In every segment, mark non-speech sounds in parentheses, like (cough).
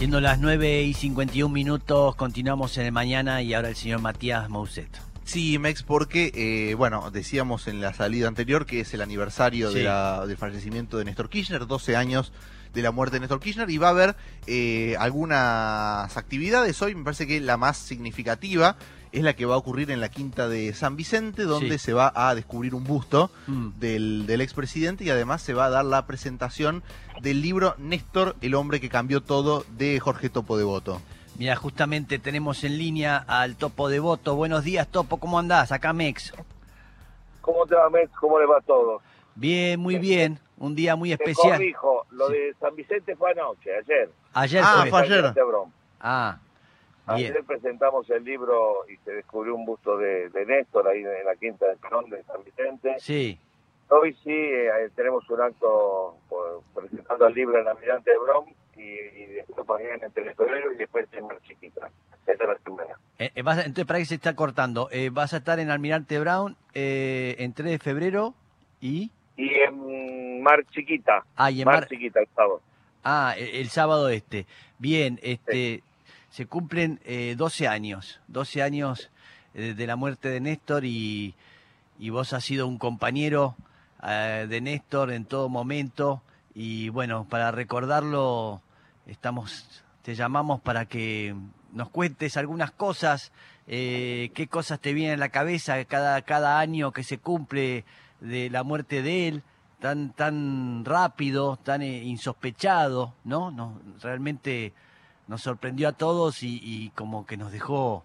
Siendo las 9 y 51 minutos, continuamos en el mañana y ahora el señor Matías Mousset. Sí, Mex, porque, eh, bueno, decíamos en la salida anterior que es el aniversario de la- del fallecimiento de Néstor Kirchner, 12 años de la muerte de Néstor Kirchner, y va a haber eh, algunas actividades hoy, me parece que la más significativa es la que va a ocurrir en la quinta de San Vicente, donde Sí. se va a descubrir un busto Mm. del, del expresidente y además se va a dar la presentación del libro Néstor, el hombre que cambió todo, de Jorge Topo Devoto. Mira, justamente tenemos en línea al Topo de Voto. Buenos días, Topo, ¿cómo andás? Acá Mex. ¿Cómo te va, Mex? ¿Cómo le va a todos? Bien, muy bien. Un día muy Te especial. corrijo, lo Sí. de San Vicente fue anoche, ayer. Ayer Ah, fue. fue ayer. San Bien. Ayer presentamos el libro y se descubrió un busto de, de Néstor ahí en la quinta del Perón de San Vicente. Sí. Hoy sí eh, tenemos un acto pues, presentando el libro en la Mirante de Brom y, y después en Telefebrero y después en Mar Chiquita. Esa es la primera. Eh, eh, vas a- entonces, para que se está cortando, vas a estar en Almirante Brown en 3 de febrero y... Y en Mar Chiquita. Ah, y en Mar Mar- Chiquita el sábado. Ah, el, el sábado este. Bien, este, se cumplen eh, 12 años, 12 años eh, de la muerte de Néstor y, y vos has sido un compañero eh, de Néstor en todo momento y bueno, para recordarlo estamos, te llamamos para que nos cuentes algunas cosas, eh, qué cosas te vienen a la cabeza cada, cada año que se cumple de la muerte de él, tan, tan rápido, tan insospechado, ¿no? Nos, realmente nos sorprendió a todos y, y como que nos dejó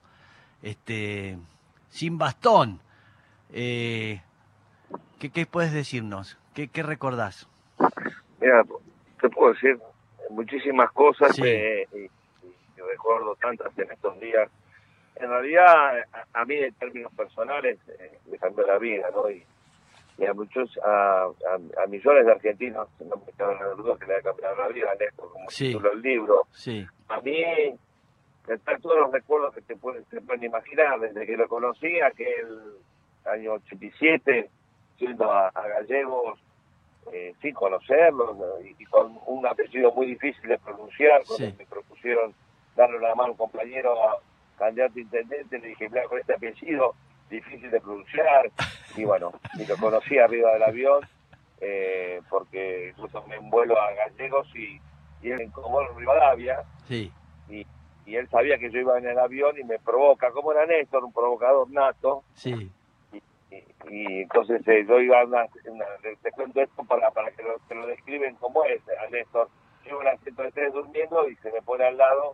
este, sin bastón. Eh, ¿qué, ¿Qué puedes decirnos? ¿Qué, qué recordás? Mira, te puedo decir muchísimas cosas Sí. eh, y, y recuerdo tantas en estos días. En realidad, a, a mí en términos personales eh, me cambió la vida, ¿no? Y, y a muchos, a, a- a millones de argentinos, no me cabe la duda que le ha cambiado la vida como Sí. titula el libro. Sí, A mí, están todos los recuerdos que te pueden, se pueden imaginar, desde que lo conocí, aquel año 87, yendo a, a Gallegos, eh, sin conocerlo, ¿no? y, y con un apellido muy difícil de pronunciar, cuando Sí. me propusieron darle la mano a un compañero a candidato a intendente, le dije, mira, con este apellido difícil de pronunciar, y bueno, y lo conocí arriba del avión, eh, porque yo tomé un vuelo a Gallegos y, y él en Comodoro Rivadavia, sí, y, y él sabía que yo iba en el avión y me provoca, como era Néstor, un provocador nato, sí, y, y entonces eh, yo iba a una, una- te- cuento esto para, para que lo, que lo describen como es a Néstor. En el asiento de tres durmiendo y se me pone al lado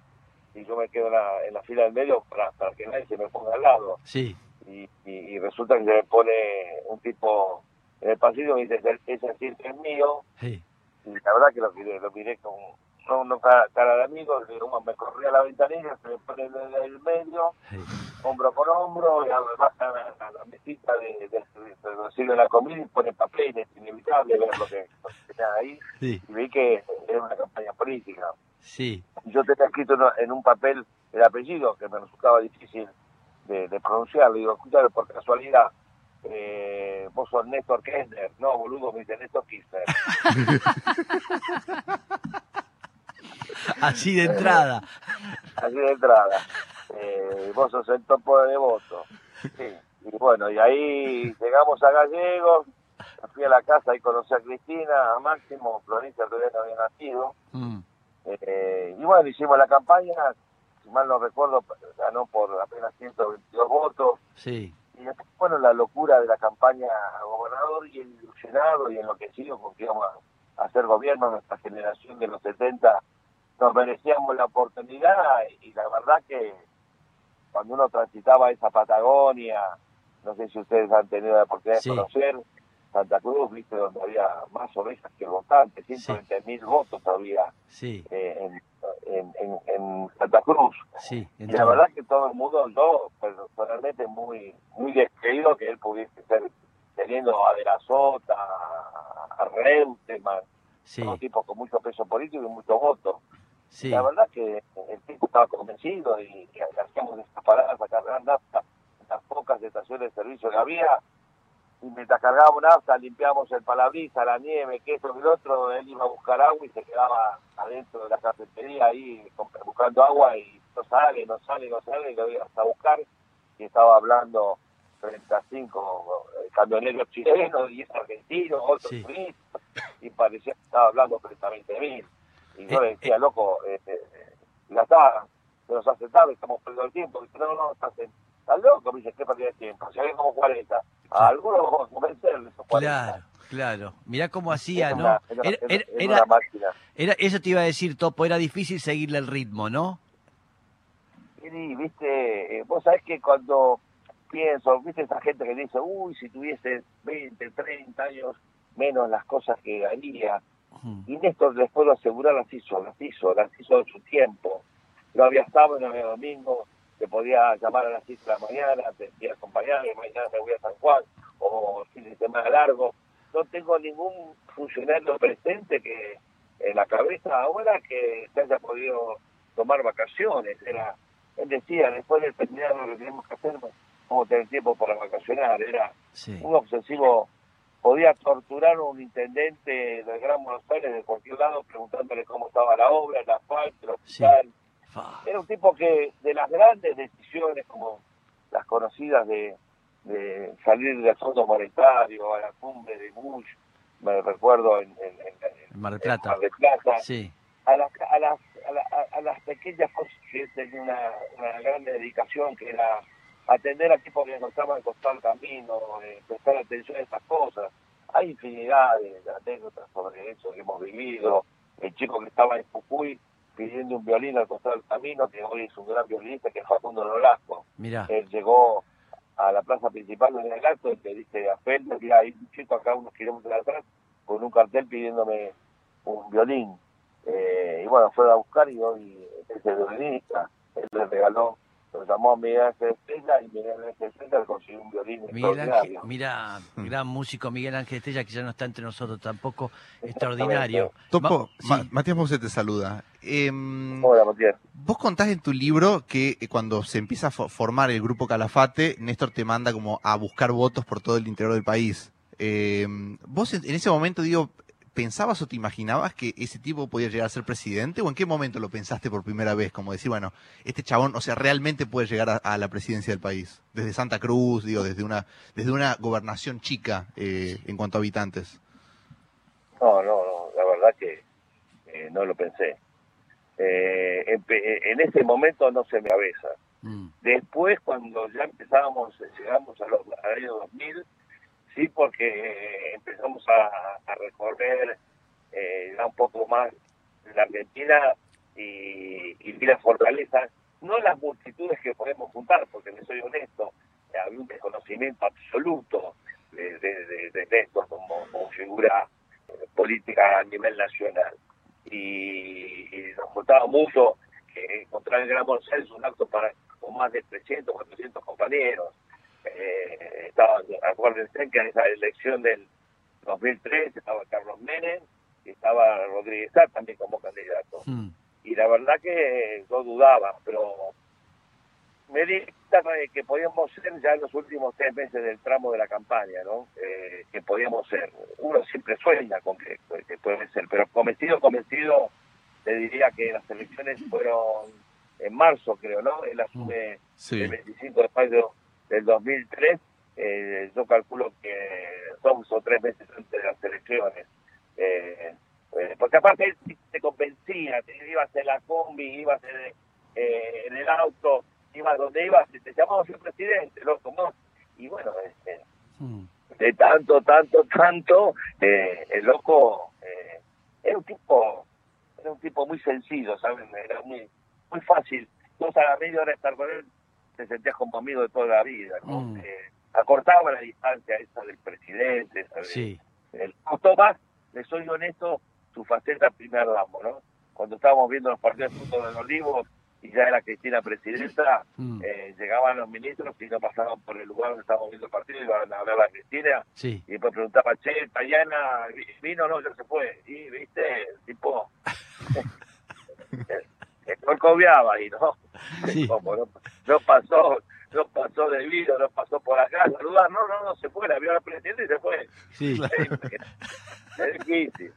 y yo me quedo en la, en la fila del medio para, para que nadie se me ponga al lado. sí, Y, y, y resulta que se me pone un tipo en el pasillo y me dice, ese asiento es mío, sí, y la verdad que lo miré, lo miré con no, no cara, cara de amigo, me corrí a la ventanilla, se me pone en el, el medio, sí. hombro con hombro, y baja a la, a la mesita de, de, de, de sirve la comida y pone papeles, inevitable ver lo que, lo que tenía ahí, Sí, y vi que era una campaña política. sí, yo tenía escrito en un papel el apellido, que me resultaba difícil de, de pronunciar, le digo, escúchame, por casualidad, eh, vos sos Néstor Kirchner, no, boludo, me dice Néstor Kirchner. (laughs) así de entrada. así de entrada. Eh, vos sos el topo de devoto. Sí. Y bueno, y ahí llegamos a Gallegos, fui a la casa y conocí a Cristina, a Máximo, Florencia todavía no había nacido. Mm, Eh, y bueno, hicimos la campaña, mal no recuerdo, ganó por apenas 122 votos. Sí, Y después, bueno, la locura de la campaña a gobernador y el ilusionado y enloquecido con que íbamos a hacer gobierno, nuestra generación de los 70 nos merecíamos la oportunidad y la verdad que cuando uno transitaba esa Patagonia, no sé si ustedes han tenido la oportunidad Sí. de conocer Santa Cruz, viste, donde había más ovejas que votantes, 120 mil votos había sí, eh, en, en, en, en Santa Cruz. sí. Y la verdad que todo el mundo, yo personalmente muy muy descreído que él pudiese ser teniendo a De la Sota, a Reutemann, Sí, son tipos con mucho peso político y mucho voto. sí, La verdad que el tipo estaba convencido y que hacíamos esas paradas a cargar nafta en las pocas estaciones de servicio que había. Y mientras cargábamos nafta limpiábamos el palabrisa, la nieve, que esto, que el otro, él iba a buscar agua y se quedaba adentro de la cafetería ahí buscando agua y no sale, no sale, no sale, y lo iba hasta buscar y estaba hablando frente a cinco camioneros chilenos, y argentinos, otros sí. y parecía que estaba hablando frente a 20 mil. Y yo le Eh, decía, loco, este, la está, se nos hace tarde, estamos perdiendo el tiempo. Dice, no, no, estás, estás loco, me dice, ¿qué pérdida de tiempo? Si había como 40. A algunos vamos a convencerle esos 40. Claro, claro. Mirá cómo hacía, ¿no? una- era- Era, era- una máquina. era- eso te iba a decir, Topo, era difícil seguirle el ritmo, ¿no? Y, viste, eh, vos sabés que cuando pienso, viste esa gente que dice, uy, si tuviese 20, 30 años menos las cosas que haría. Mm. Y Néstor, les puedo asegurar, las hizo, las hizo, las hizo en su tiempo. No había sábado, no había domingo, te podía llamar a las 6 de la mañana, te decía acompañar, mañana me voy a San Juan, o fin de semana largo. No tengo ningún funcionario presente que en la cabeza ahora que se haya podido tomar vacaciones. Era, él decía, después del terminar lo que tenemos que hacer, vamos a tener tiempo para vacacionar. Era Sí. un obsesivo podía torturar a un intendente del Gran Buenos Aires de cualquier lado preguntándole cómo estaba la obra, el asfalto, el Sí. hospital. Fa. Era un tipo que de las grandes decisiones como las conocidas de, de salir del Fondo Monetario a la cumbre de Bush, me recuerdo en, en- en- En Mar del en Plata. Mar del Plata, Sí, a las, a las, a la- a- a las pequeñas cosas que tenía una, una gran dedicación, que era atender al tipo que nos estaba al costado del camino, eh, prestar atención a esas cosas. Hay infinidad de, de anécdotas sobre eso que hemos vivido. El chico que estaba en Jujuy pidiendo un violín al costado del camino, que hoy es un gran violinista, que es Facundo Nolasco. mirá. Él llegó a la plaza principal en el acto y le dice a Felder, mira, hay un chico acá unos kilómetros atrás con un cartel pidiéndome un violín. Eh, y bueno, fue a buscar y hoy es el violinista. Él le regaló, lo llamó a Miguel Ángel Estrella y Miguel Ángel Estrella le consiguió un violín Miguel Ángel, extraordinario. mira, Mm. gran músico Miguel Ángel Estrella, que ya no está entre nosotros tampoco, extraordinario. Topo, Ma- Ma- sí. Matías Mose te saluda. Em, Hola, Matías. Vos contás en tu libro que eh, cuando se empieza a fo- formar el grupo Calafate, Néstor te manda como a buscar votos por todo el interior del país. Eh, ¿Vos en ese momento, digo, pensabas o te imaginabas que ese tipo podía llegar a ser presidente? ¿O en qué momento lo pensaste por primera vez? Como decir, bueno, este chabón, o sea, realmente puede llegar a, a la presidencia del país. Desde Santa Cruz, digo, desde una, desde una gobernación chica eh, en cuanto a habitantes. No, no, no, la verdad que eh, no lo pensé. Eh, eh, en ese momento no se me cabeza. Mm, Después, cuando ya empezábamos, llegamos a los, al año 2000, sí, porque eh, empezamos a, recorrer eh, un poco más la Argentina y, y vi las fortalezas, no las multitudes que podemos juntar, porque le soy honesto, había un desconocimiento absoluto de, Néstor como, figura eh, política a nivel nacional. Y, y nos gustaba mucho que encontrar el Gran Buenos Aires un acto para con más de 300, 400 compañeros. Eh, estaba, acuérdense que en esa elección del 2003 estaba Carlos Menem y estaba Rodríguez Sá también como candidato. mm, Y la verdad que yo dudaba, pero me di que podíamos ser ya en los últimos tres meses del tramo de la campaña, ¿no? Eh, que podíamos ser. Uno siempre sueña con que, que puede ser, pero convencido, convencido, te diría que las elecciones fueron en marzo, creo, ¿no? Él asume Sí. el 25 de mayo del 2003. Eh, yo calculo que son o tres meses antes de las elecciones. Eh, eh, porque aparte él sí te convencía, ibas en la combi, ibas en, eh, en el auto, ibas donde ibas, te llamamos el presidente, loco, ¿no? Y bueno, este, mm. de tanto, tanto, tanto, eh, el loco eh, era un tipo, era un tipo muy sencillo, ¿saben? Era muy, muy fácil. Vos a la media hora de estar con él, te sentías como amigo de toda la vida, ¿no? Mm. Eh, acortaba la distancia esa del presidente, esa de- Sí, el gustó más, le soy honesto, su faceta primer damo, ¿no? Cuando estábamos viendo los partidos de fútbol Olivos y ya era Cristina presidenta, mm, eh, llegaban los ministros y no pasaban por el lugar donde estábamos viendo el partido, iban a ver a Cristina sí. y después preguntaba, che, Tayana, ¿vi- ¿vino o no? Ya se fue. Y, viste, el tipo, (laughs) el colcoviaba y no, (laughs) Sí. como no, no pasó, no pasó de vida, no pasó por acá, saludar, no, no, no, se fue, la vio al presidente y se fue. Sí. (laughs) Es difícil.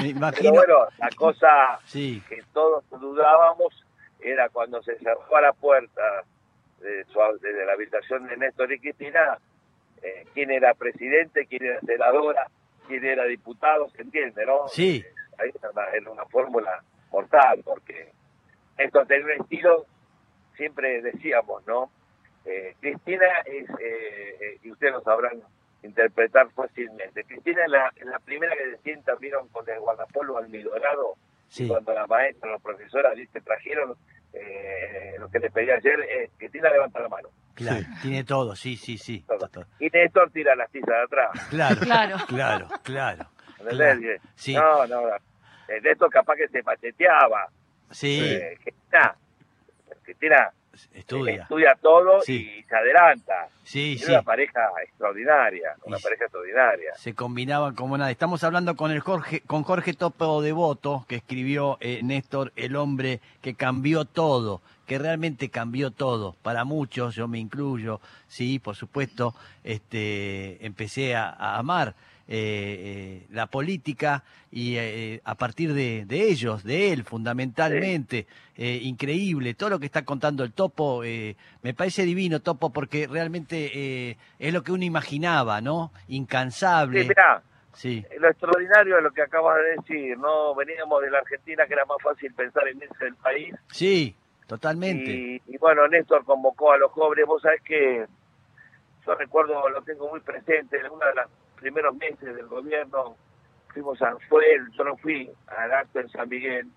Me Pero bueno, la cosa Sí, que todos dudábamos era cuando se cerró la puerta de, su, de la habitación de Néstor y Cristina, eh, quién era presidente, quién era senadora, quién era diputado, se entiende, ¿no? sí, Ahí era una, era una fórmula mortal, porque esto tenía un estilo, siempre decíamos, ¿no? Eh, Cristina es, eh, eh, y ustedes lo sabrán interpretar fácilmente, Cristina es la, la primera que se sienta, vieron con el guardapolvo almidonado, sí. cuando la maestra, los profesores ¿viste? trajeron eh, lo que les pedí ayer, eh, Cristina levanta la mano. Claro, tiene todo, sí, sí, sí. Todo. todo. Y Néstor tira la silla de atrás. Claro, Claro. claro, claro. Claro, sí. No, no, no. Eh, Néstor capaz que se macheteaba. Sí, Eh, Cristina estudia. estudia todo Sí. y se adelanta. Sí, Es sí. una pareja extraordinaria, una Y- pareja extraordinaria. Se combinaban como nada. Estamos hablando con el Jorge, con Jorge Topo Devoto, que escribió eh, Néstor, el hombre que cambió todo, que realmente cambió todo. Para muchos, yo me incluyo, sí, por supuesto, este, empecé a, a amar eh, eh, la política y eh, a partir de, de ellos, de él fundamentalmente, eh, increíble, todo lo que está contando el Topo, eh, me parece divino Topo porque realmente eh, es lo que uno imaginaba, ¿no? Incansable. Sí, mirá, Sí, lo extraordinario es lo que acabas de decir, ¿no? Veníamos de la Argentina, que era más fácil pensar en ese del país, sí, totalmente. Y, y bueno, Néstor convocó a los jóvenes. Vos sabés que yo recuerdo, lo tengo muy presente, en uno de los primeros meses del gobierno, fuimos a, fue yo no fui al acto en San Miguel,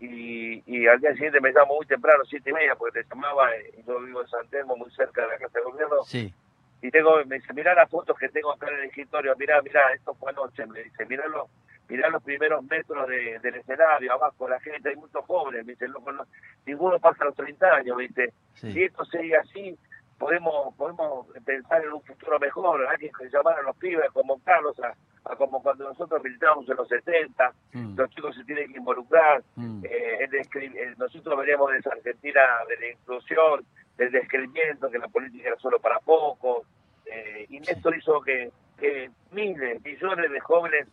y, y al día siguiente me llamo muy temprano, siete y media, porque te llamaba, eh, y yo vivo en San Telmo, muy cerca de la casa de gobierno, Sí, y tengo, me dice, mirá las fotos que tengo acá en el escritorio, mirá, mirá, esto fue anoche, me dice, mirá los, mirá los primeros metros de- del escenario, abajo la gente, hay muchos jóvenes, me dice, loco, no- ninguno pasa los 30 años, me dice, si sí, esto sigue así, podemos podemos pensar en un futuro mejor, hay que llamar a los pibes, convocarlos a, a como cuando nosotros militábamos en los 70, mm, los chicos se tienen que involucrar, mm, eh, el descri- eh, nosotros veníamos de esa Argentina de la inclusión, del descreimiento, que la política era solo para pocos, eh, y Néstor hizo que, que miles, millones de jóvenes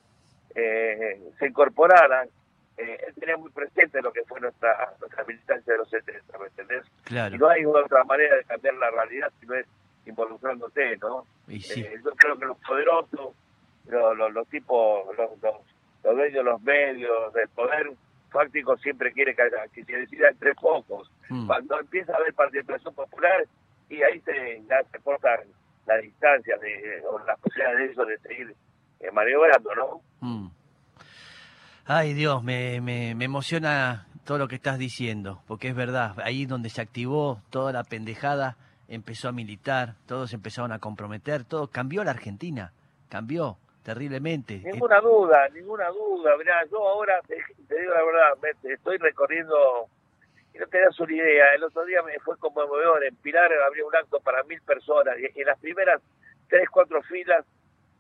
eh, se incorporaran. Eh, él tenía muy presente lo que fue nuestra, nuestra militancia de los 70, ¿me entendés? Y claro. no hay otra manera de cambiar la realidad si no es involucrándote, ¿no? Y sí, Eh, yo creo que los poderosos, los, los, los tipos, los, los, los dueños de los medios, del poder fáctico siempre quiere que, haya- que se decida entre pocos. mm, Cuando empieza a haber participación popular, y ahí se, ya se cortan las distancias de, o las posibilidades de eso de seguir eh, maniobrando, ¿no? mm. Ay Dios, me, me, me emociona todo lo que estás diciendo, porque es verdad, ahí donde se activó toda la pendejada, empezó a militar, todos empezaron a comprometer, todo cambió la Argentina, cambió terriblemente. Ninguna duda, ninguna duda. Mirá, yo ahora, te, te digo la verdad, me- estoy recorriendo, y no te das una idea, el otro día me fue conmovedor, en Pilar había un acto para mil personas, y en las primeras tres, cuatro filas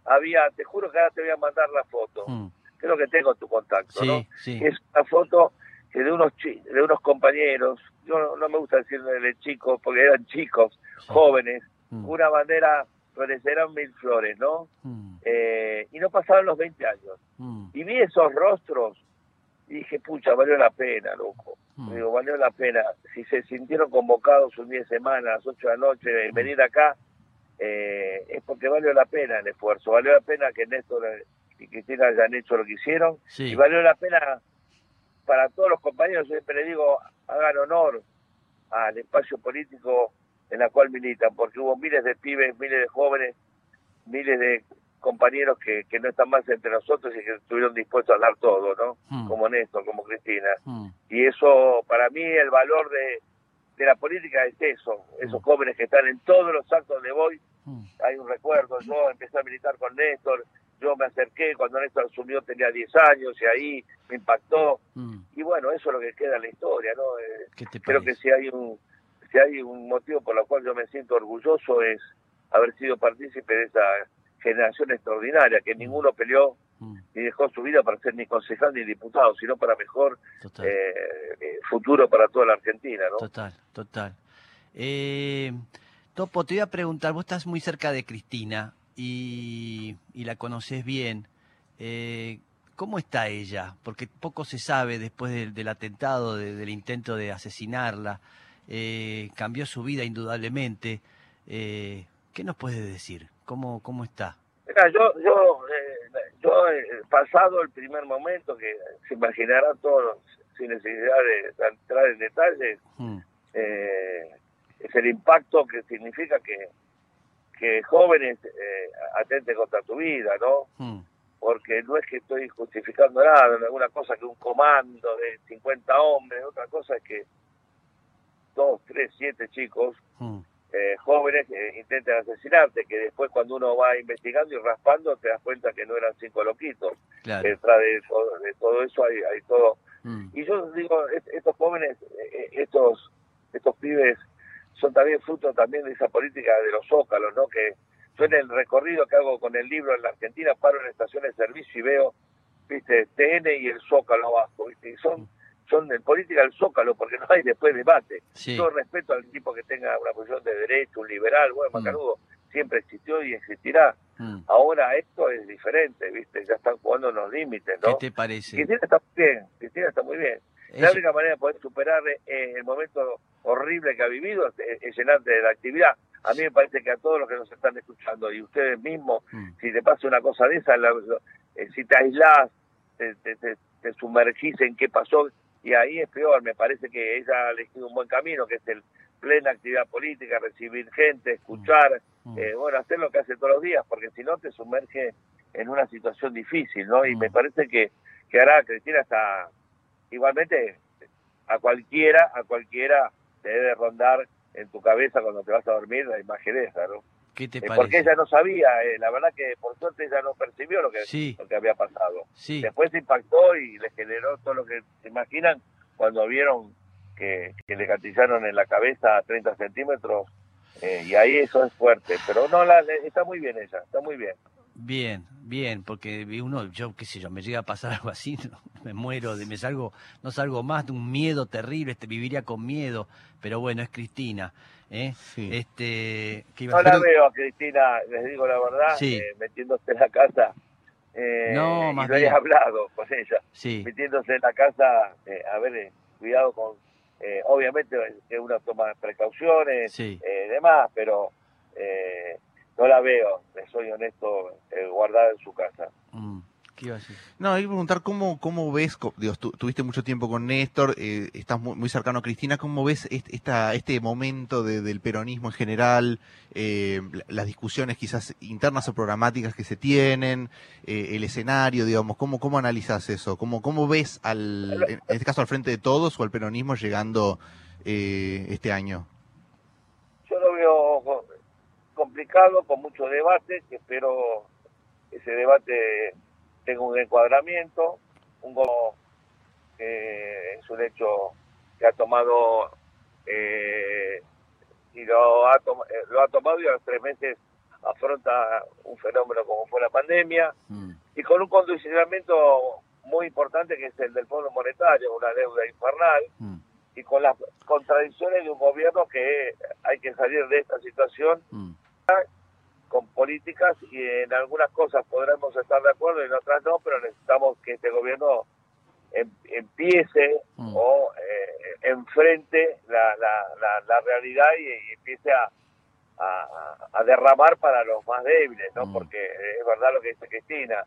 había, te juro que ahora te voy a mandar la foto, mm, creo que tengo tu contacto, ¿no? sí, sí, Es una foto que de unos chi- de unos compañeros, yo no, no me gusta decirle chicos, porque eran chicos, jóvenes, mm, una bandera, florecerán mil flores, ¿no? mm, Eh, y no pasaban los 20 años mm, y vi esos rostros y dije, pucha, valió la pena, loco. mm, Digo, valió la pena. Si se sintieron convocados un día de semana a las 8 de la noche en venir acá, eh, es porque valió la pena el esfuerzo. Valió la pena que Néstor Cristina hayan hecho lo que hicieron. sí, Y valió la pena para todos los compañeros, yo siempre les digo, hagan honor al espacio político en la cual militan, porque hubo miles de pibes, miles de jóvenes, miles de compañeros que, que no están más entre nosotros y que estuvieron dispuestos a dar todo, ¿no? mm, Como Néstor, como Cristina. mm, Y eso, para mí, el valor de, de la política es eso, esos Mm. jóvenes que están en todos los actos voy, mm, hay un recuerdo, yo empecé a militar con Néstor, yo me acerqué cuando Néstor asumió tenía 10 años y ahí me impactó, mm. y bueno, eso es lo que queda en la historia, ¿no? Eh, ¿Qué te creo que si hay un si hay un motivo por el cual yo me siento orgulloso es haber sido partícipe de esa generación extraordinaria, que ninguno peleó Mm, ni dejó su vida para ser ni concejal ni diputado, sino para mejor eh, eh, futuro para toda la Argentina, ¿no? Total, total. Eh, Topo, te voy a preguntar, vos estás muy cerca de Cristina y, la conoces bien. Eh, ¿Cómo está ella? Porque poco se sabe después del, atentado, del intento de asesinarla. Eh, cambió su vida indudablemente. Eh, ¿Qué nos puede decir? ¿Cómo, cómo está? Mira, yo, yo, eh, yo he pasado el primer momento que se imaginarán todos sin necesidad de, entrar en detalles. Hmm. es el impacto que significa que, que jóvenes atenten contra tu vida, ¿no? Hmm porque no es que estoy justificando nada, alguna cosa que un comando de 50 hombres, otra cosa es que dos, tres, siete chicos hmm. eh, jóvenes eh, intenten asesinarte, que después cuando uno va investigando y raspando te das cuenta que no eran cinco loquitos. Detrás de, de todo eso hay, hay todo. Hmm. Y yo digo, estos jóvenes, eh, estos, estos pibes son también fruto también de esa política de los zócalos, ¿no? Que yo en el recorrido que hago con el libro en la Argentina paro en estaciones de servicio y veo, viste, TN y el Zócalo abajo, viste, y son, son en política el Zócalo porque no hay después debate. Yo respeto al tipo que tenga una posición de derecho, un liberal, bueno, mm. Macanudo, siempre existió y existirá. Mm. Ahora esto es diferente, viste, ya están jugando los límites, ¿no? ¿Qué te parece? Cristina está muy bien, Cristina está muy bien. La única manera de poder superar eh, el momento horrible que ha vivido es, llenarte de la actividad a mí me parece que a todos los que nos están escuchando y ustedes mismos, mm. si te pasa una cosa de esa, eh, si te aislás, te, te, sumergís en qué pasó, y ahí es peor, me parece que ella ha elegido un buen camino, que es el plena actividad política, recibir gente, escuchar, mm. Mm. Eh, bueno, hacer lo que hace todos los días, porque si no te sumerge en una situación difícil, ¿no? Y me parece que, que hará Cristina hasta, igualmente, a cualquiera, a cualquiera te debe rondar en tu cabeza cuando te vas a dormir la imagen esa, ¿no? ¿Qué te eh, Porque ella no sabía, eh, la verdad que por suerte ella no percibió lo que, lo que había pasado. Sí. Después impactó y le generó todo lo que se imaginan cuando vieron que, le gatillaron en la cabeza a 30 centímetros eh, y ahí eso es fuerte. Pero no, la, está muy bien ella, está muy bien. Bien, bien, porque uno, yo qué sé yo, me llega a pasar (laughs) algo así, me muero, de, me salgo, no salgo más de un miedo terrible, este, viviría con miedo, pero bueno, es Cristina. ¿eh? Este, no la veo a Cristina, les digo la verdad, eh, metiéndose en la casa. Eh, no, más y hablado con ella, metiéndose en la casa, eh, a ver, cuidado con, obviamente que uno toma precauciones, y demás, pero no la veo, le soy honesto, eh, guardada en su casa. Mm, ¿Qué iba a decir? No, hay que preguntar cómo, cómo ves, digo, tuviste mucho tiempo con Néstor, eh, estás muy, cercano a Cristina, ¿cómo ves esta, este momento del peronismo en general, eh, las discusiones quizás internas o programáticas que se tienen, el escenario, digamos, ¿cómo, cómo analizas eso? ¿Cómo, ¿Cómo ves, al, en este caso, al frente de todos o al peronismo llegando este año? Yo lo veo complicado, con mucho debate, que espero ese debate tenga un encuadramiento, un que es un hecho que ha tomado eh, y lo ha, eh, lo ha tomado y a los tres meses afronta un fenómeno como fue la pandemia mm. y con un condicionamiento muy importante que es el del Fondo Monetario, una deuda infernal mm. y con las contradicciones de un gobierno que hay que salir de esta situación mm con políticas y en algunas cosas podremos estar de acuerdo y en otras no, pero necesitamos que este gobierno em, empiece mm. o eh, enfrente la, la, la, realidad y, empiece a, a, derramar para los más débiles, ¿no? Mm. Porque es verdad lo que dice Cristina,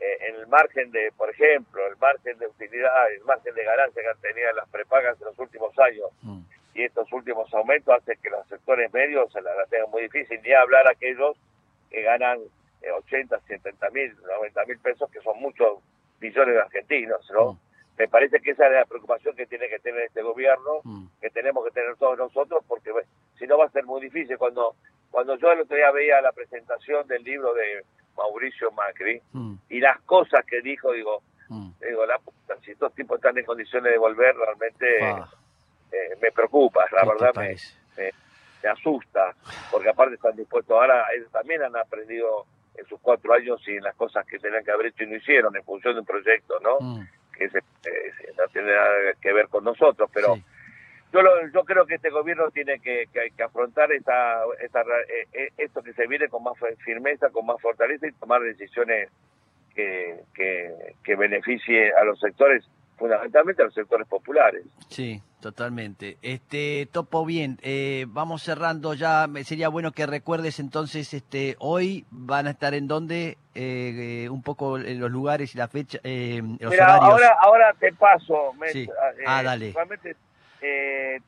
eh, en el margen de, por ejemplo, el margen de utilidad, el margen de ganancia que han tenido las prepagas en los últimos años, mm y estos últimos aumentos hacen que los sectores medios se la, tengan muy difícil, ni hablar aquellos que ganan 80, 70 mil, 90 mil pesos, que son muchos millones de argentinos, ¿no? Mm. Me parece que esa es la preocupación que tiene que tener este gobierno, mm. que tenemos que tener todos nosotros, porque si no va a ser muy difícil. Cuando cuando yo el otro día veía la presentación del libro de Mauricio Macri mm. y las cosas que dijo, digo, digo, la puta, si estos tipos están en condiciones de volver, realmente... Ah. Eh, me preocupa, la verdad me, me, asusta, porque aparte están dispuestos, ahora ellos también han aprendido en sus cuatro años y en las cosas que tenían que haber hecho y no hicieron en función de un proyecto, ¿no? Mm. Que se, no tiene nada que ver con nosotros, pero yo, lo- yo creo que este gobierno tiene que, que- que afrontar esta, esta, eh, eh, esto que se viene con más firmeza, con más fortaleza y tomar decisiones que, que, que beneficie a los sectores, fundamentalmente a los sectores populares. Sí, totalmente. Este, Topo, bien, eh, vamos cerrando ya. Me- Sería bueno que recuerdes entonces, este, hoy van a estar en dónde, eh, eh, un poco en los lugares y la fecha, eh, los Mira, horarios. ahora, ahora te paso. me- Sí. eh, Ah, dale. realmente,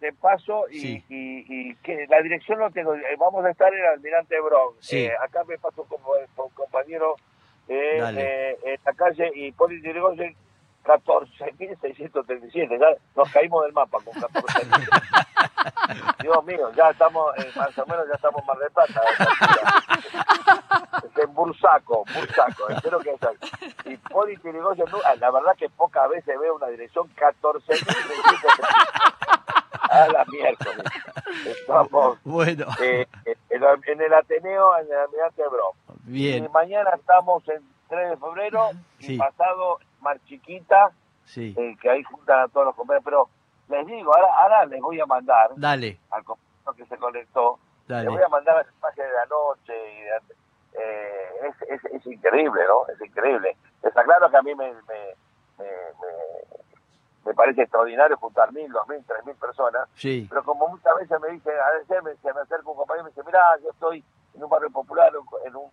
te paso y, Sí. y, y que la dirección no tengo. Vamos a estar en Almirante Brown. Sí. Eh, acá me paso como compañero en la calle Hipólito Yrigoyen 14.637. Ya nos caímos del mapa con 14.000. (laughs) Dios mío, ya estamos, eh, más o menos ya estamos Mar del Plata. Es en Bursaco, Bursaco, espero que sea. Hipólito Yrigoyen, no, ah, la verdad que pocas veces veo una dirección 14.637. A la miércoles. Estamos Bueno, eh, en, en el Ateneo, en el Almirante Brown. Y bien, mañana estamos en 3 de febrero y Sí. pasado Mar Chiquita, sí, eh, que ahí juntan a todos los compañeros. Pero les digo, ahora, ahora les voy a mandar dale, al compañero que se conectó, les dale. voy a mandar el mensaje de la noche. Y de- eh, es, es, es increíble, ¿no? Es increíble. Está claro que a mí me, me, me, me- me parece extraordinario juntar mil, dos mil, tres mil personas. Sí, Pero como muchas veces me dice, a veces me, se me acerca un compañero y me dice, mira, yo estoy en un barrio popular, en un,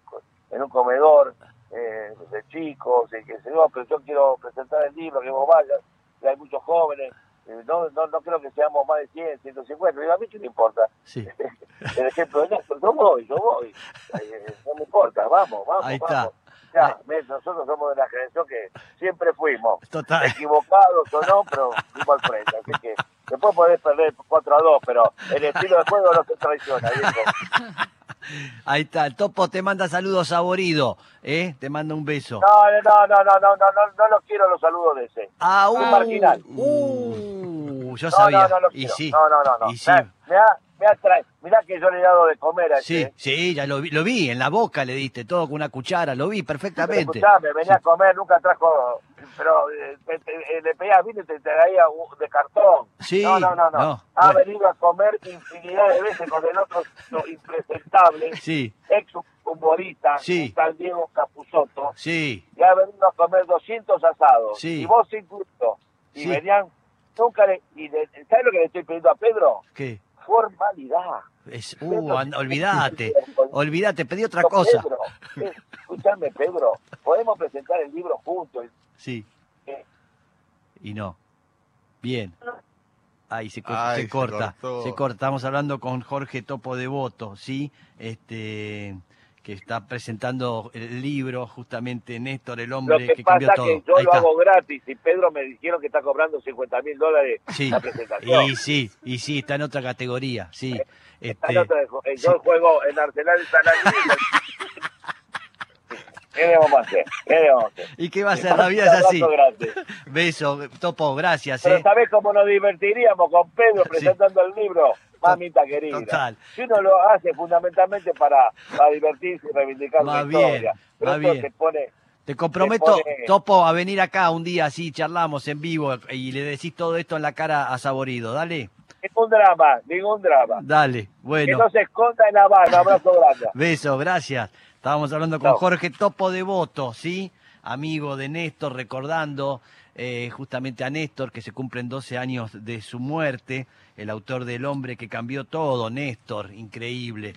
en un comedor eh, de chicos, y que se yo, pero yo quiero presentar el libro, que vos vayas, y hay muchos jóvenes, eh, no, no, no creo que seamos más de 100, 150, digo, a mí qué me importa, sí. (laughs) el ejemplo de Néstor, yo voy, yo voy, Eh, no me importa, vamos, vamos, Ahí vamos. está. Ya, ves, nosotros somos de la generación que siempre fuimos, Total. equivocados o no, pero fuimos al frente. Así que después podés perder 4 a 2, pero el estilo de juego no te traiciona, viejo. (laughs) (laughs) Ahí está, el Topo te manda saludos saborido, ¿eh? Te manda un beso. No, no, no, no, no, no, no, no los quiero los saludos de ese. Ah, Un uh, marginal. uh, yo No, sabía. no, no los y quiero. sí, No, no, no, no. y sí. Me, me ha, me ha tra- Mirá que yo le he dado de comer a Sí, ese. sí, ya lo vi, lo vi, en la boca le diste todo con una cuchara, lo vi perfectamente. Escuchame, venía a comer, nunca trajo, pero eh, te- te- eh, le pedías vino y te traía de cartón. Sí, no, no, no, no. no, Ha bueno. venido a comer infinidad de veces con el otro no, impresentable, Sí, ex humorista, Sí. un tal Diego Capuzotto, sí, y ha venido a comer 200 asados. Sí. Y vos incluso. Y Sí. venían, nunca le, y le- ¿sabes lo que le estoy pidiendo a Pedro? ¿qué? Formalidad. Es, uh, olvídate, olvídate, pedí otra No, cosa. Pedro, eh, escúchame, Pedro, podemos presentar el libro juntos. Sí, Eh, y no. Bien. Ahí se, Ay, se se corta, cortó. se corta. Estamos hablando con Jorge Topo Devoto, ¿sí? Este, que está presentando el libro, justamente Néstor, el Lo hombre que, que, pasa cambió todo. que yo Ahí lo está. hago gratis y Pedro me dijeron que está cobrando 50 mil dólares Sí, la presentación. y sí, y sí, está en otra categoría, sí. Está Este, en otra- eh, yo juego en Arsenal y San. (laughs) ¿Qué debemos hacer? ¿Qué debemos hacer? ¿Y qué va a ser? La vida es Un así. Beso, Topo, gracias, Pero ¿eh? ¿sabés cómo nos divertiríamos con Pedro Sí. presentando el libro? Mamita querida. Total. Si uno lo hace fundamentalmente para, para divertirse y reivindicar Más la bien, historia. Pero bien. se pone... Te comprometo, pone- Topo, a venir acá un día así, charlamos en vivo y le decís todo esto en la cara a Saborido. Dale, Ningún drama, ningún drama. dale. Que Bueno, no se esconda en la mano. Abrazo grande. (laughs) beso, gracias. Estábamos hablando con. Jorge Topo Devoto, ¿sí? Amigo de Néstor, recordando eh, justamente a Néstor, que se cumplen 12 años de su muerte, el autor del hombre que cambió todo, Néstor, increíble.